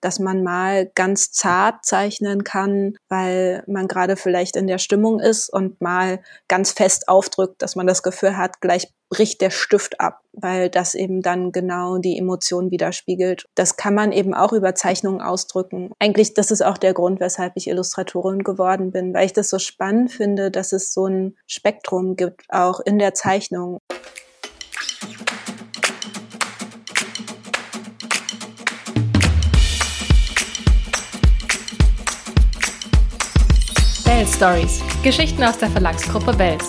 dass man mal ganz zart zeichnen kann, weil man gerade vielleicht in der Stimmung ist und mal ganz fest aufdrückt, dass man das Gefühl hat, gleich bricht der Stift ab, weil das eben dann genau die Emotion widerspiegelt. Das kann man eben auch über Zeichnungen ausdrücken. Eigentlich, das ist auch der Grund, weshalb ich Illustratorin geworden bin, weil ich das so spannend finde, dass es so ein Spektrum gibt, auch in der Zeichnung. Stories. Geschichten aus der Verlagsgruppe Bells.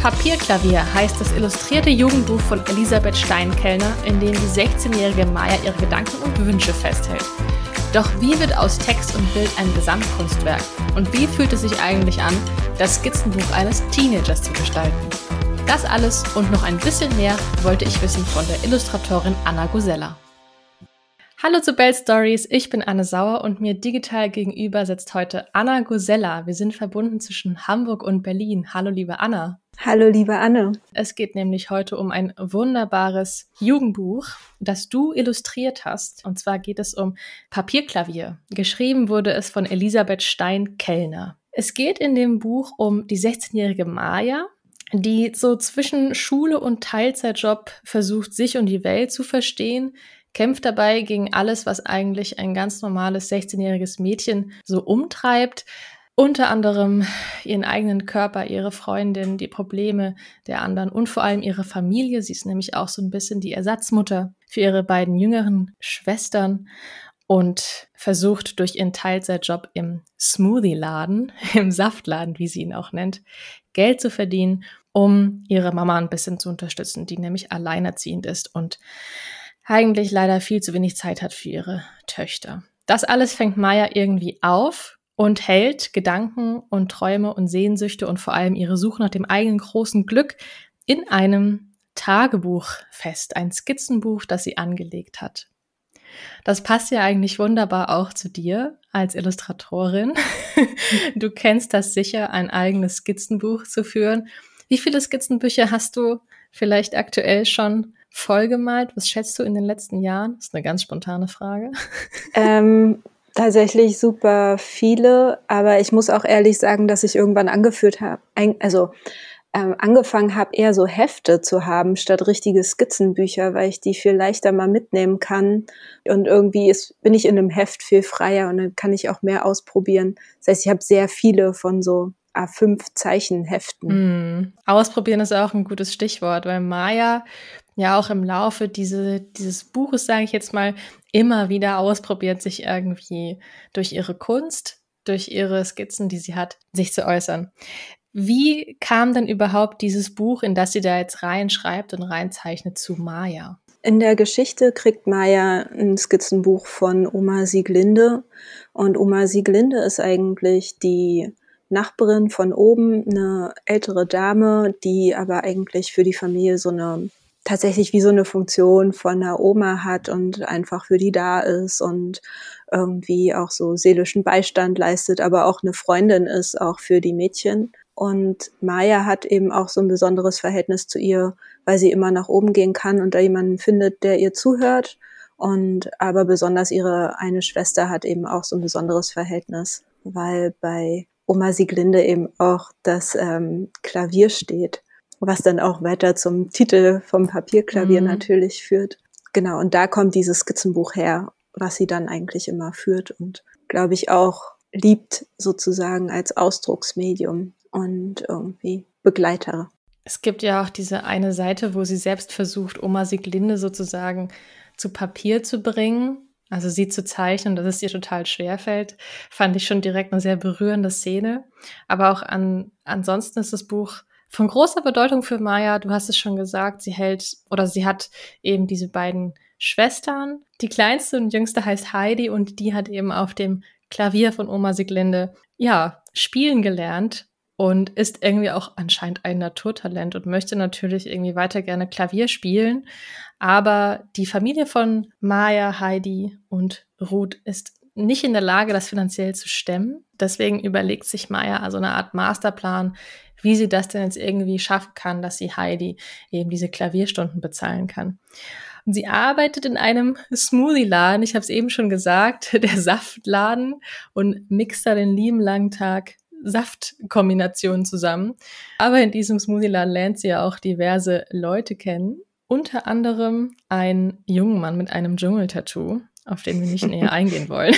Papierklavier heißt das illustrierte Jugendbuch von Elisabeth Steinkellner, in dem die 16-jährige Maya ihre Gedanken und Wünsche festhält. Doch wie wird aus Text und Bild ein Gesamtkunstwerk? Und wie fühlt es sich eigentlich an, das Skizzenbuch eines Teenagers zu gestalten? Das alles und noch ein bisschen mehr wollte ich wissen von der Illustratorin Anna Gosella. Hallo zu Bell Stories, ich bin Anne Sauer und mir digital gegenüber sitzt heute Anna Gosella. Wir sind verbunden zwischen Hamburg und Berlin. Hallo liebe Anna. Hallo liebe Anne. Es geht nämlich heute um ein wunderbares Jugendbuch, das du illustriert hast. Und zwar geht es um Papierklavier. Geschrieben wurde es von Elisabeth Stein-Kellner. Es geht in dem Buch um die 16-jährige Maya, die so zwischen Schule und Teilzeitjob versucht, sich und die Welt zu verstehen, kämpft dabei gegen alles, was eigentlich ein ganz normales 16-jähriges Mädchen so umtreibt. Unter anderem ihren eigenen Körper, ihre Freundin, die Probleme der anderen und vor allem ihre Familie. Sie ist nämlich auch so ein bisschen die Ersatzmutter für ihre beiden jüngeren Schwestern und versucht durch ihren Teilzeitjob im Smoothie-Laden, im Saftladen, wie sie ihn auch nennt, Geld zu verdienen, um ihre Mama ein bisschen zu unterstützen, die nämlich alleinerziehend ist und eigentlich leider viel zu wenig Zeit hat für ihre Töchter. Das alles fängt Maya irgendwie auf und hält Gedanken und Träume und Sehnsüchte und vor allem ihre Suche nach dem eigenen großen Glück in einem Tagebuch fest, ein Skizzenbuch, das sie angelegt hat. Das passt ja eigentlich wunderbar auch zu dir als Illustratorin. Du kennst das sicher, ein eigenes Skizzenbuch zu führen. Wie viele Skizzenbücher hast du vielleicht aktuell schon vollgemalt? Was schätzt du in den letzten Jahren? Das ist eine ganz spontane Frage. Ähm, tatsächlich super viele, aber ich muss auch ehrlich sagen, dass ich irgendwann angeführt habe, also ähm, angefangen habe, eher so Hefte zu haben statt richtige Skizzenbücher, weil ich die viel leichter mal mitnehmen kann. Und irgendwie ist, bin ich in einem Heft viel freier und dann kann ich auch mehr ausprobieren. Das heißt, ich habe sehr viele von so A5 Zeichenheften. Mm. Ausprobieren ist auch ein gutes Stichwort, weil Maya ja auch im Laufe diese, dieses Buches, sage ich jetzt mal, immer wieder ausprobiert, sich irgendwie durch ihre Kunst, durch ihre Skizzen, die sie hat, sich zu äußern. Wie kam denn überhaupt dieses Buch, in das sie da jetzt reinschreibt und reinzeichnet, zu Maya? In der Geschichte kriegt Maya ein Skizzenbuch von Oma Sieglinde. Und Oma Sieglinde ist eigentlich die Nachbarin von oben, eine ältere Dame, die aber eigentlich für die Familie so eine tatsächlich wie so eine Funktion von einer Oma hat und einfach für die da ist und irgendwie auch so seelischen Beistand leistet, aber auch eine Freundin ist, auch für die Mädchen. Und Maya hat eben auch so ein besonderes Verhältnis zu ihr, weil sie immer nach oben gehen kann und da jemanden findet, der ihr zuhört. Und aber besonders ihre eine Schwester hat eben auch so ein besonderes Verhältnis, weil bei Oma Sieglinde eben auch das ähm, Klavier steht was dann auch weiter zum Titel vom Papierklavier mhm. natürlich führt. Genau, und da kommt dieses Skizzenbuch her, was sie dann eigentlich immer führt und glaube ich auch liebt sozusagen als Ausdrucksmedium und irgendwie Begleiter. Es gibt ja auch diese eine Seite, wo sie selbst versucht, Oma Sieglinde sozusagen zu Papier zu bringen. Also sie zu zeichnen, dass es ihr total schwer fällt, fand ich schon direkt eine sehr berührende Szene. Aber auch an, ansonsten ist das Buch von großer Bedeutung für Maya. Du hast es schon gesagt, sie hält oder sie hat eben diese beiden Schwestern. Die kleinste und jüngste heißt Heidi und die hat eben auf dem Klavier von Oma Siglinde, ja, spielen gelernt und ist irgendwie auch anscheinend ein Naturtalent und möchte natürlich irgendwie weiter gerne Klavier spielen. Aber die Familie von Maya, Heidi und Ruth ist nicht in der Lage, das finanziell zu stemmen. Deswegen überlegt sich Maya also eine Art Masterplan, wie sie das denn jetzt irgendwie schaffen kann, dass sie Heidi eben diese Klavierstunden bezahlen kann. Und sie arbeitet in einem Smoothie-Laden, ich habe es eben schon gesagt, der Saftladen und mixt da den lieben langen Tag Saftkombinationen zusammen. Aber in diesem Smoothie-Laden lernt sie ja auch diverse Leute kennen. Unter anderem einen jungen Mann mit einem Dschungeltattoo, auf den wir nicht näher eingehen wollen.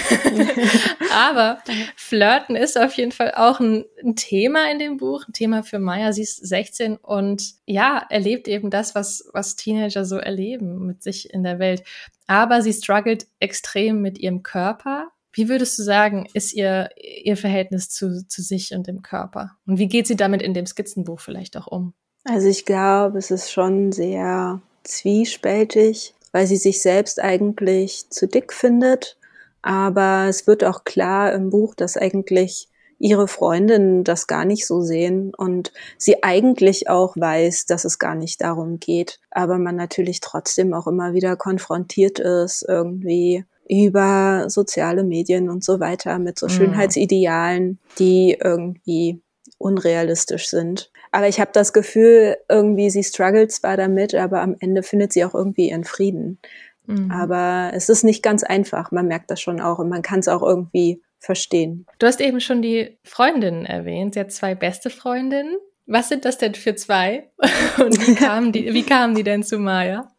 Aber Flirten ist auf jeden Fall auch ein, ein, Thema in dem Buch, ein Thema für Maya. Sie ist 16 und ja, erlebt eben das, was, was Teenager so erleben mit sich in der Welt. Aber sie struggelt extrem mit ihrem Körper. Wie würdest du sagen, ist ihr, ihr Verhältnis zu, zu sich und dem Körper? Und wie geht sie damit in dem Skizzenbuch vielleicht auch um? Also ich glaube, es ist schon sehr zwiespältig weil sie sich selbst eigentlich zu dick findet. Aber es wird auch klar im Buch, dass eigentlich ihre Freundinnen das gar nicht so sehen und sie eigentlich auch weiß, dass es gar nicht darum geht. Aber man natürlich trotzdem auch immer wieder konfrontiert ist, irgendwie über soziale Medien und so weiter mit so mhm. Schönheitsidealen, die irgendwie unrealistisch sind. Aber ich habe das Gefühl, irgendwie sie struggelt zwar damit, aber am Ende findet sie auch irgendwie ihren Frieden. Mhm. Aber es ist nicht ganz einfach. Man merkt das schon auch und man kann es auch irgendwie verstehen. Du hast eben schon die Freundinnen erwähnt. Sie hat zwei beste Freundinnen. Was sind das denn für zwei? Und wie kamen die, wie kamen die denn zu Maya?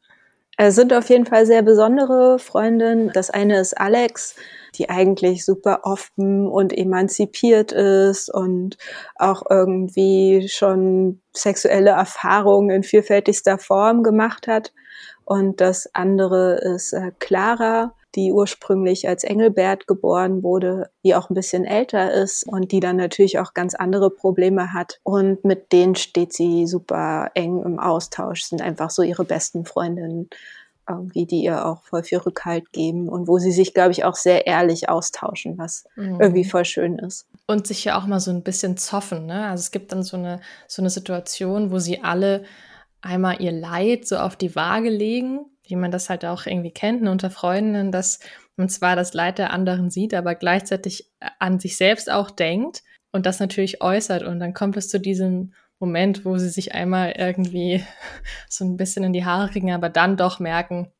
Es sind auf jeden Fall sehr besondere Freundinnen. Das eine ist Alex die eigentlich super offen und emanzipiert ist und auch irgendwie schon sexuelle Erfahrungen in vielfältigster Form gemacht hat. Und das andere ist äh, Clara, die ursprünglich als Engelbert geboren wurde, die auch ein bisschen älter ist und die dann natürlich auch ganz andere Probleme hat. Und mit denen steht sie super eng im Austausch, sind einfach so ihre besten Freundinnen irgendwie, die ihr auch voll viel Rückhalt geben und wo sie sich, glaube ich, auch sehr ehrlich austauschen, was mhm. irgendwie voll schön ist. Und sich ja auch mal so ein bisschen zoffen, ne? Also es gibt dann so eine, so eine Situation, wo sie alle einmal ihr Leid so auf die Waage legen, wie man das halt auch irgendwie kennt ne, unter Freundinnen, dass man zwar das Leid der anderen sieht, aber gleichzeitig an sich selbst auch denkt und das natürlich äußert. Und dann kommt es zu diesem Moment, wo sie sich einmal irgendwie so ein bisschen in die Haare kriegen, aber dann doch merken,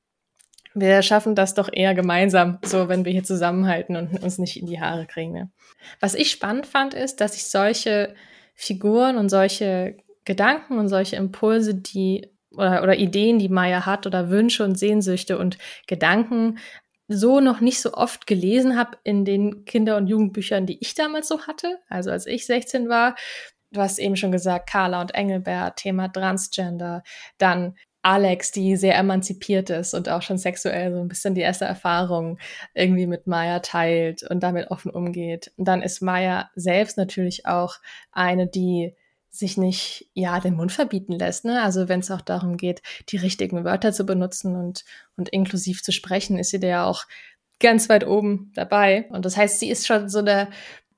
wir schaffen das doch eher gemeinsam, so wenn wir hier zusammenhalten und uns nicht in die Haare kriegen. Ne? Was ich spannend fand, ist, dass ich solche Figuren und solche Gedanken und solche Impulse, die oder, oder Ideen, die Maya hat oder Wünsche und Sehnsüchte und Gedanken so noch nicht so oft gelesen habe in den Kinder- und Jugendbüchern, die ich damals so hatte. Also als ich 16 war, du hast eben schon gesagt, Carla und Engelbert, Thema Transgender, dann Alex, die sehr emanzipiert ist und auch schon sexuell so ein bisschen die erste Erfahrung irgendwie mit Maya teilt und damit offen umgeht. Und dann ist Maya selbst natürlich auch eine, die sich nicht ja den Mund verbieten lässt. Ne? Also wenn es auch darum geht, die richtigen Wörter zu benutzen und, und inklusiv zu sprechen, ist sie da ja auch ganz weit oben dabei. Und das heißt, sie ist schon so eine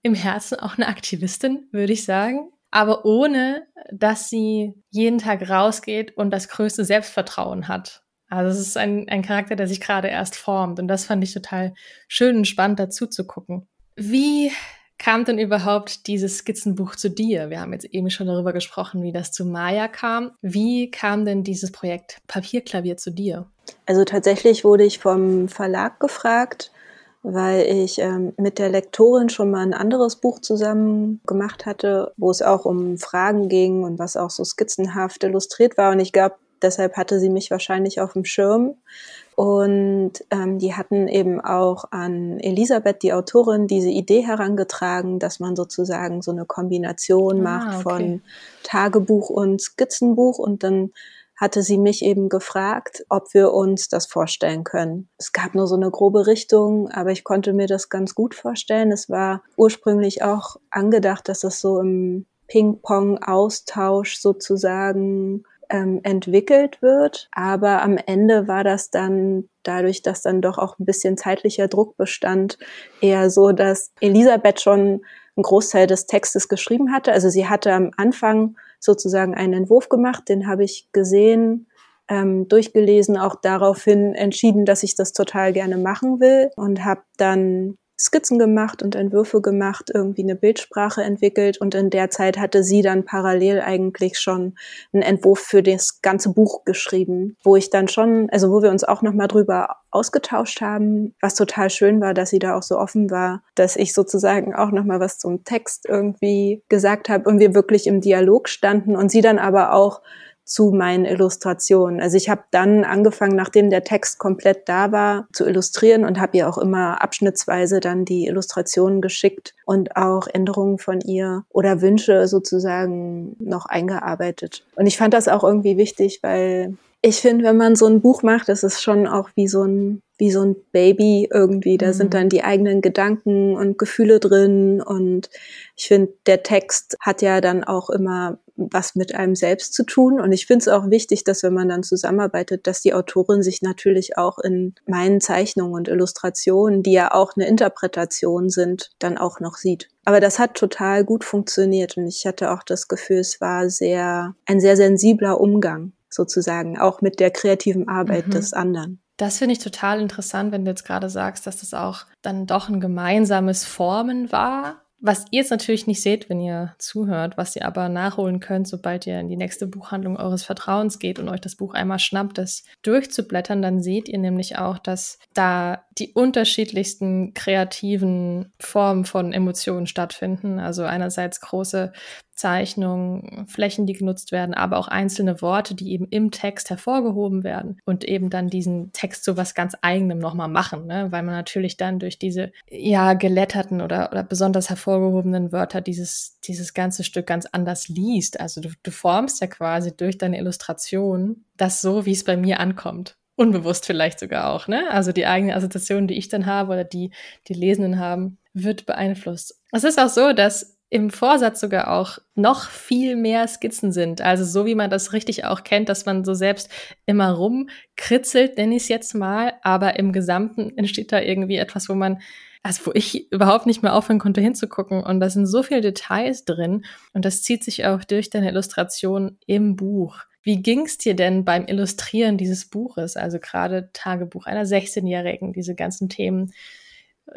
im Herzen auch eine Aktivistin, würde ich sagen aber ohne, dass sie jeden Tag rausgeht und das größte Selbstvertrauen hat. Also es ist ein, ein Charakter, der sich gerade erst formt und das fand ich total schön und spannend dazu zu gucken. Wie kam denn überhaupt dieses Skizzenbuch zu dir? Wir haben jetzt eben schon darüber gesprochen, wie das zu Maya kam. Wie kam denn dieses Projekt Papierklavier zu dir? Also tatsächlich wurde ich vom Verlag gefragt, weil ich ähm, mit der Lektorin schon mal ein anderes Buch zusammen gemacht hatte, wo es auch um Fragen ging und was auch so skizzenhaft illustriert war. Und ich glaube, deshalb hatte sie mich wahrscheinlich auf dem Schirm. Und ähm, die hatten eben auch an Elisabeth, die Autorin, diese Idee herangetragen, dass man sozusagen so eine Kombination ah, macht okay. von Tagebuch und Skizzenbuch und dann hatte sie mich eben gefragt, ob wir uns das vorstellen können. Es gab nur so eine grobe Richtung, aber ich konnte mir das ganz gut vorstellen. Es war ursprünglich auch angedacht, dass es so im Ping-Pong-Austausch sozusagen ähm, entwickelt wird. Aber am Ende war das dann dadurch, dass dann doch auch ein bisschen zeitlicher Druck bestand, eher so, dass Elisabeth schon einen Großteil des Textes geschrieben hatte. Also sie hatte am Anfang sozusagen einen Entwurf gemacht, den habe ich gesehen, ähm, durchgelesen, auch daraufhin entschieden, dass ich das total gerne machen will und habe dann Skizzen gemacht und Entwürfe gemacht, irgendwie eine Bildsprache entwickelt. Und in der Zeit hatte sie dann parallel eigentlich schon einen Entwurf für das ganze Buch geschrieben, wo ich dann schon, also wo wir uns auch nochmal drüber ausgetauscht haben, was total schön war, dass sie da auch so offen war, dass ich sozusagen auch nochmal was zum Text irgendwie gesagt habe und wir wirklich im Dialog standen und sie dann aber auch zu meinen Illustrationen. Also ich habe dann angefangen, nachdem der Text komplett da war, zu illustrieren und habe ihr auch immer abschnittsweise dann die Illustrationen geschickt und auch Änderungen von ihr oder Wünsche sozusagen noch eingearbeitet. Und ich fand das auch irgendwie wichtig, weil ich finde, wenn man so ein Buch macht, das ist schon auch wie so ein wie so ein Baby irgendwie. Da mhm. sind dann die eigenen Gedanken und Gefühle drin. Und ich finde, der Text hat ja dann auch immer was mit einem selbst zu tun. Und ich finde es auch wichtig, dass wenn man dann zusammenarbeitet, dass die Autorin sich natürlich auch in meinen Zeichnungen und Illustrationen, die ja auch eine Interpretation sind, dann auch noch sieht. Aber das hat total gut funktioniert und ich hatte auch das Gefühl, es war sehr, ein sehr sensibler Umgang sozusagen, auch mit der kreativen Arbeit mhm. des anderen. Das finde ich total interessant, wenn du jetzt gerade sagst, dass das auch dann doch ein gemeinsames Formen war was ihr jetzt natürlich nicht seht, wenn ihr zuhört, was ihr aber nachholen könnt, sobald ihr in die nächste Buchhandlung eures Vertrauens geht und euch das Buch einmal schnappt, das durchzublättern, dann seht ihr nämlich auch, dass da die unterschiedlichsten kreativen Formen von Emotionen stattfinden. Also einerseits große Zeichnungen, Flächen, die genutzt werden, aber auch einzelne Worte, die eben im Text hervorgehoben werden und eben dann diesen Text so was ganz eigenem nochmal machen, ne? weil man natürlich dann durch diese ja geletterten oder, oder besonders hervorgehobenen Wörter dieses, dieses ganze Stück ganz anders liest. Also du, du formst ja quasi durch deine Illustration das so, wie es bei mir ankommt unbewusst vielleicht sogar auch, ne? Also die eigene Assoziation, die ich dann habe oder die die Lesenden haben, wird beeinflusst. Es ist auch so, dass im Vorsatz sogar auch noch viel mehr Skizzen sind. Also so wie man das richtig auch kennt, dass man so selbst immer rumkritzelt, nenne ich es jetzt mal, aber im Gesamten entsteht da irgendwie etwas, wo man, also wo ich überhaupt nicht mehr aufhören konnte hinzugucken. Und da sind so viele Details drin und das zieht sich auch durch deine Illustration im Buch. Wie ging's dir denn beim Illustrieren dieses Buches, also gerade Tagebuch einer 16-Jährigen, diese ganzen Themen,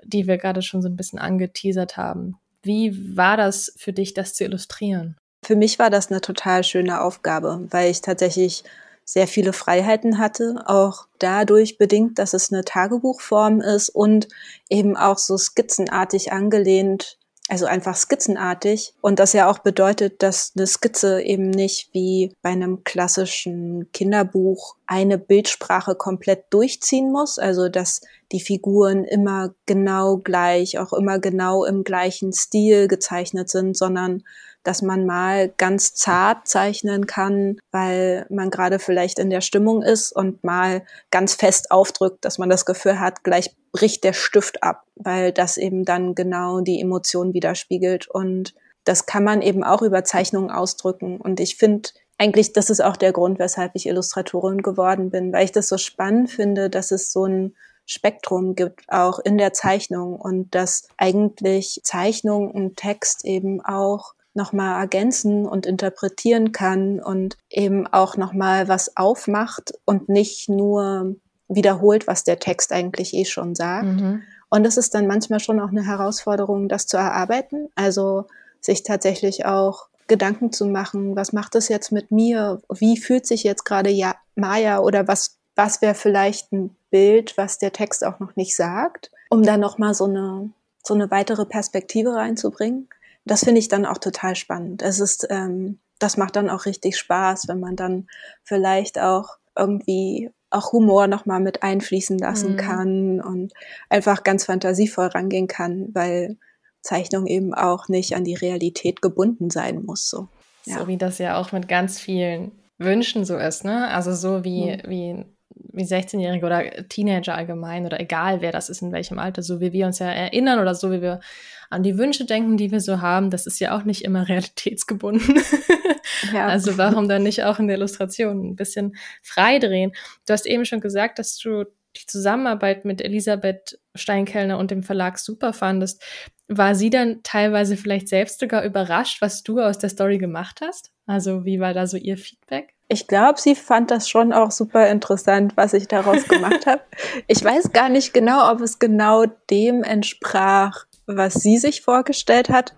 die wir gerade schon so ein bisschen angeteasert haben? Wie war das für dich, das zu illustrieren? Für mich war das eine total schöne Aufgabe, weil ich tatsächlich sehr viele Freiheiten hatte, auch dadurch bedingt, dass es eine Tagebuchform ist und eben auch so skizzenartig angelehnt, also einfach skizzenartig. Und das ja auch bedeutet, dass eine Skizze eben nicht wie bei einem klassischen Kinderbuch eine Bildsprache komplett durchziehen muss, also dass die Figuren immer genau gleich, auch immer genau im gleichen Stil gezeichnet sind, sondern dass man mal ganz zart zeichnen kann, weil man gerade vielleicht in der Stimmung ist und mal ganz fest aufdrückt, dass man das Gefühl hat, gleich bricht der Stift ab, weil das eben dann genau die Emotion widerspiegelt und das kann man eben auch über Zeichnungen ausdrücken. Und ich finde, eigentlich, das ist auch der Grund, weshalb ich Illustratorin geworden bin, weil ich das so spannend finde, dass es so ein Spektrum gibt, auch in der Zeichnung und dass eigentlich Zeichnung und Text eben auch nochmal ergänzen und interpretieren kann und eben auch nochmal was aufmacht und nicht nur wiederholt, was der Text eigentlich eh schon sagt. Mhm. Und das ist dann manchmal schon auch eine Herausforderung, das zu erarbeiten. Also sich tatsächlich auch Gedanken zu machen, was macht das jetzt mit mir? Wie fühlt sich jetzt gerade ja, Maya oder was, was wäre vielleicht ein Bild, was der Text auch noch nicht sagt, um da nochmal so eine, so eine weitere Perspektive reinzubringen. Das finde ich dann auch total spannend. Es ist, ähm, das macht dann auch richtig Spaß, wenn man dann vielleicht auch irgendwie auch Humor nochmal mit einfließen lassen mhm. kann und einfach ganz fantasievoll rangehen kann, weil Zeichnung eben auch nicht an die Realität gebunden sein muss. So, ja. so wie das ja auch mit ganz vielen Wünschen so ist, ne? Also so wie, mhm. wie, wie 16-Jährige oder Teenager allgemein oder egal wer das ist, in welchem Alter, so wie wir uns ja erinnern oder so wie wir an die Wünsche denken, die wir so haben, das ist ja auch nicht immer realitätsgebunden. Ja. Also warum dann nicht auch in der Illustration ein bisschen freidrehen? Du hast eben schon gesagt, dass du die Zusammenarbeit mit Elisabeth Steinkellner und dem Verlag super fandest. War sie dann teilweise vielleicht selbst sogar überrascht, was du aus der Story gemacht hast? Also wie war da so ihr Feedback? Ich glaube, sie fand das schon auch super interessant, was ich daraus gemacht habe. Ich weiß gar nicht genau, ob es genau dem entsprach, was sie sich vorgestellt hat.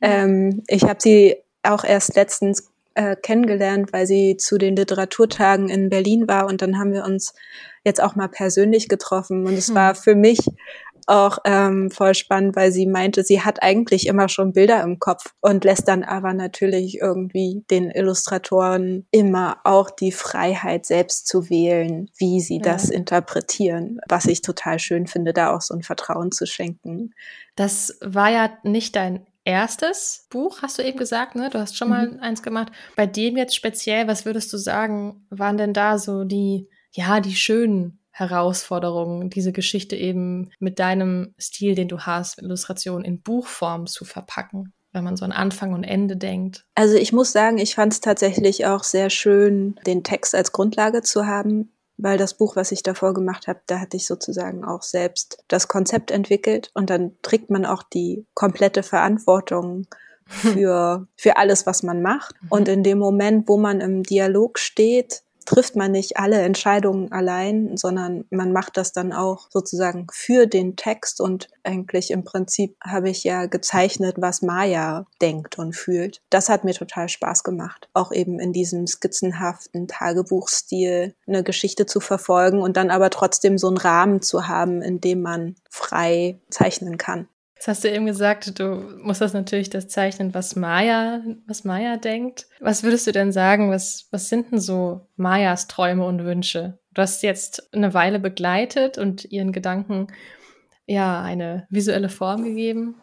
Ähm, ich habe sie auch erst letztens äh, kennengelernt, weil sie zu den Literaturtagen in Berlin war und dann haben wir uns jetzt auch mal persönlich getroffen und es hm. war für mich auch ähm, voll spannend, weil sie meinte, sie hat eigentlich immer schon Bilder im Kopf und lässt dann aber natürlich irgendwie den Illustratoren immer auch die Freiheit, selbst zu wählen, wie sie ja. das interpretieren, was ich total schön finde, da auch so ein Vertrauen zu schenken. Das war ja nicht dein erstes Buch, hast du eben gesagt, ne? Du hast schon mal mhm. eins gemacht. Bei dem jetzt speziell, was würdest du sagen, waren denn da so die, ja, die schönen Herausforderung, diese Geschichte eben mit deinem Stil, den du hast, Illustration in Buchform zu verpacken, wenn man so an Anfang und Ende denkt? Also ich muss sagen, ich fand es tatsächlich auch sehr schön, den Text als Grundlage zu haben, weil das Buch, was ich davor gemacht habe, da hatte ich sozusagen auch selbst das Konzept entwickelt und dann trägt man auch die komplette Verantwortung für, für alles, was man macht. Mhm. Und in dem Moment, wo man im Dialog steht, trifft man nicht alle Entscheidungen allein, sondern man macht das dann auch sozusagen für den Text und eigentlich im Prinzip habe ich ja gezeichnet, was Maya denkt und fühlt. Das hat mir total Spaß gemacht, auch eben in diesem skizzenhaften Tagebuchstil eine Geschichte zu verfolgen und dann aber trotzdem so einen Rahmen zu haben, in dem man frei zeichnen kann. Jetzt hast du eben gesagt, du musst das natürlich das zeichnen, was Maya, was Maya denkt. Was würdest du denn sagen, was, was sind denn so Mayas Träume und Wünsche? Du hast jetzt eine Weile begleitet und ihren Gedanken ja eine visuelle Form gegeben.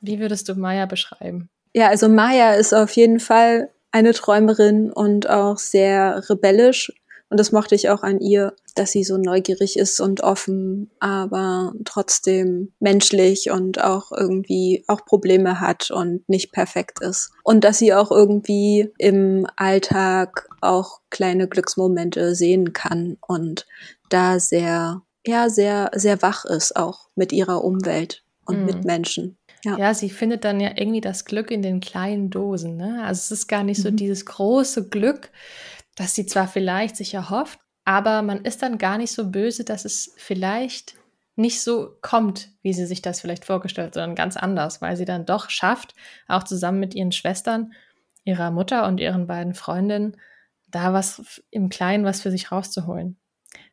Wie würdest du Maya beschreiben? Ja, also Maya ist auf jeden Fall eine Träumerin und auch sehr rebellisch und das mochte ich auch an ihr, dass sie so neugierig ist und offen, aber trotzdem menschlich und auch irgendwie auch Probleme hat und nicht perfekt ist. Und dass sie auch irgendwie im Alltag auch kleine Glücksmomente sehen kann und da sehr, ja, sehr, sehr wach ist auch mit ihrer Umwelt und mhm. mit Menschen. Ja. ja. sie findet dann ja irgendwie das Glück in den kleinen Dosen. Ne? Also es ist gar nicht so mhm. dieses große Glück, dass sie zwar vielleicht sich erhofft, aber man ist dann gar nicht so böse, dass es vielleicht nicht so kommt, wie sie sich das vielleicht vorgestellt, sondern ganz anders, weil sie dann doch schafft, auch zusammen mit ihren Schwestern, ihrer Mutter und ihren beiden Freundinnen, da was im Kleinen was für sich rauszuholen.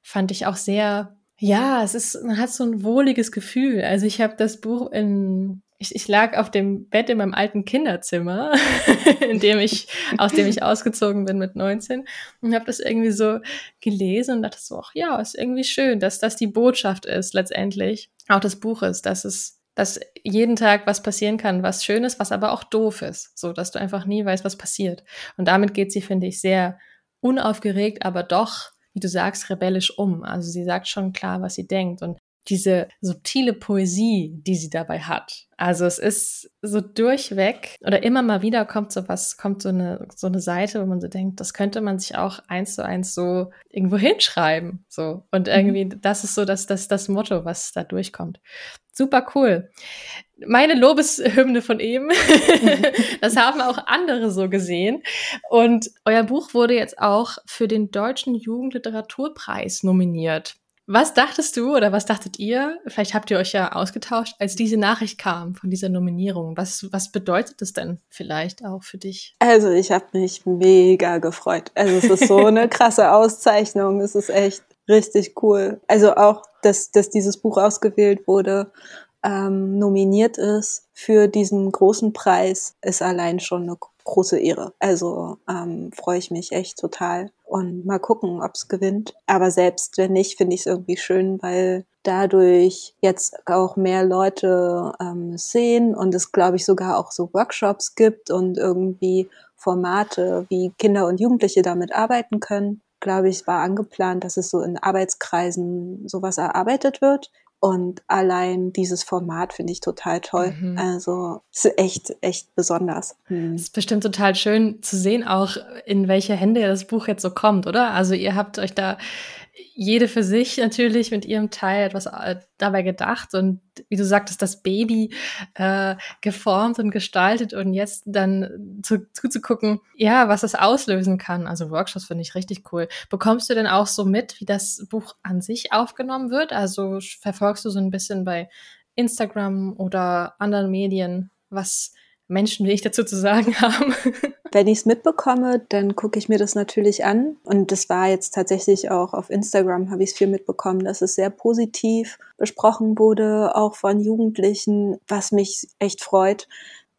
Fand ich auch sehr, ja, es ist, man hat so ein wohliges Gefühl. Also ich habe das Buch in ich, ich lag auf dem Bett in meinem alten Kinderzimmer, in dem ich, aus dem ich ausgezogen bin mit 19 und habe das irgendwie so gelesen und dachte so, ach ja, ist irgendwie schön, dass das die Botschaft ist letztendlich, auch des Buches, dass es dass jeden Tag was passieren kann, was schön ist, was aber auch doof ist, so dass du einfach nie weißt, was passiert. Und damit geht sie, finde ich, sehr unaufgeregt, aber doch, wie du sagst, rebellisch um. Also sie sagt schon klar, was sie denkt und diese subtile Poesie, die sie dabei hat. Also es ist so durchweg oder immer mal wieder kommt so was, kommt so eine, so eine Seite, wo man so denkt, das könnte man sich auch eins zu eins so irgendwo hinschreiben. So. Und mhm. irgendwie, das ist so das, das, das Motto, was da durchkommt. Super cool. Meine Lobeshymne von eben, das haben auch andere so gesehen. Und euer Buch wurde jetzt auch für den Deutschen Jugendliteraturpreis nominiert. Was dachtest du oder was dachtet ihr? Vielleicht habt ihr euch ja ausgetauscht, als diese Nachricht kam von dieser Nominierung. Was, was bedeutet das denn vielleicht auch für dich? Also ich habe mich mega gefreut. Also es ist so eine krasse Auszeichnung. Es ist echt richtig cool. Also auch, dass, dass dieses Buch ausgewählt wurde, ähm, nominiert ist für diesen großen Preis, ist allein schon eine große Ehre. Also ähm, freue ich mich echt total und mal gucken, ob es gewinnt. Aber selbst wenn nicht, finde ich es irgendwie schön, weil dadurch jetzt auch mehr Leute ähm, sehen und es, glaube ich, sogar auch so Workshops gibt und irgendwie Formate, wie Kinder und Jugendliche damit arbeiten können. Glaube ich, war angeplant, dass es so in Arbeitskreisen sowas erarbeitet wird. Und allein dieses Format finde ich total toll. Mhm. Also ist echt, echt besonders. Mhm. Es ist bestimmt total schön zu sehen, auch in welche Hände das Buch jetzt so kommt, oder? Also ihr habt euch da jede für sich natürlich mit ihrem Teil etwas äh, dabei gedacht und wie du sagtest, das Baby äh, geformt und gestaltet und jetzt dann zu, zuzugucken, ja, was das auslösen kann. Also Workshops finde ich richtig cool. Bekommst du denn auch so mit, wie das Buch an sich aufgenommen wird? Also verfolgst du so ein bisschen bei Instagram oder anderen Medien, was Menschen wie ich dazu zu sagen haben. Wenn ich es mitbekomme, dann gucke ich mir das natürlich an. Und das war jetzt tatsächlich auch auf Instagram, habe ich es viel mitbekommen, dass es sehr positiv besprochen wurde, auch von Jugendlichen, was mich echt freut,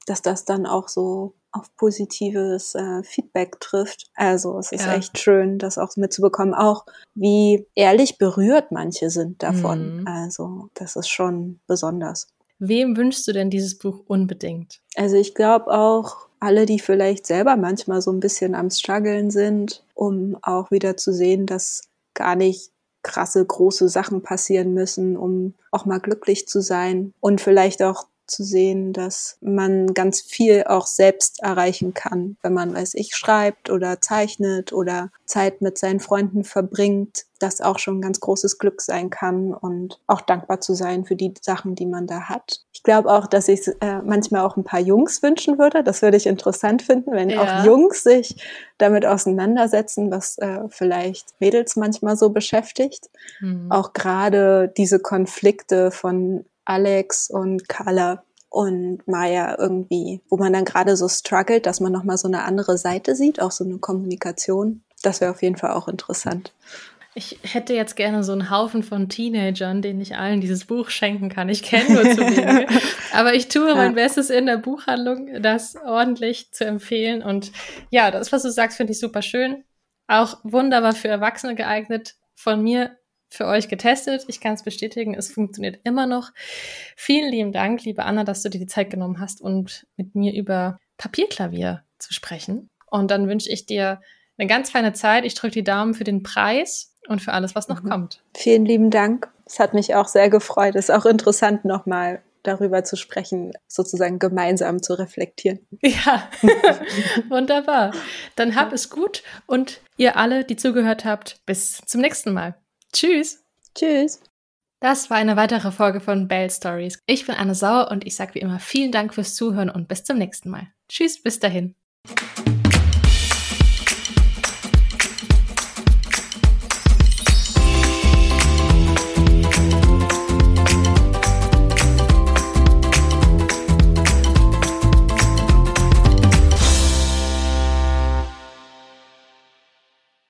dass das dann auch so auf positives äh, Feedback trifft. Also es ist ja. echt schön, das auch mitzubekommen, auch wie ehrlich berührt manche sind davon. Mhm. Also das ist schon besonders. Wem wünschst du denn dieses Buch unbedingt? Also ich glaube auch alle, die vielleicht selber manchmal so ein bisschen am struggeln sind, um auch wieder zu sehen, dass gar nicht krasse, große Sachen passieren müssen, um auch mal glücklich zu sein und vielleicht auch zu sehen, dass man ganz viel auch selbst erreichen kann, wenn man, weiß ich, schreibt oder zeichnet oder Zeit mit seinen Freunden verbringt, das auch schon ein ganz großes Glück sein kann und auch dankbar zu sein für die Sachen, die man da hat. Ich glaube auch, dass ich äh, manchmal auch ein paar Jungs wünschen würde. Das würde ich interessant finden, wenn ja. auch Jungs sich damit auseinandersetzen, was äh, vielleicht Mädels manchmal so beschäftigt. Mhm. Auch gerade diese Konflikte von Alex und Carla und Maya irgendwie, wo man dann gerade so struggelt, dass man nochmal so eine andere Seite sieht, auch so eine Kommunikation. Das wäre auf jeden Fall auch interessant. Ich hätte jetzt gerne so einen Haufen von Teenagern, denen ich allen dieses Buch schenken kann. Ich kenne nur zu wenige. Aber ich tue mein Bestes in der Buchhandlung, das ordentlich zu empfehlen. Und ja, das, was du sagst, finde ich super schön. Auch wunderbar für Erwachsene geeignet. Von mir für euch getestet. Ich kann es bestätigen, es funktioniert immer noch. Vielen lieben Dank, liebe Anna, dass du dir die Zeit genommen hast und mit mir über Papierklavier zu sprechen. Und dann wünsche ich dir eine ganz feine Zeit. Ich drücke die Daumen für den Preis und für alles, was noch mhm. kommt. Vielen lieben Dank. Es hat mich auch sehr gefreut. Es ist auch interessant, nochmal darüber zu sprechen, sozusagen gemeinsam zu reflektieren. Ja, wunderbar. Dann hab es gut und ihr alle, die zugehört habt, bis zum nächsten Mal. Tschüss. Tschüss. Das war eine weitere Folge von Bell Stories. Ich bin Anne Sauer und ich sage wie immer vielen Dank fürs Zuhören und bis zum nächsten Mal. Tschüss, bis dahin.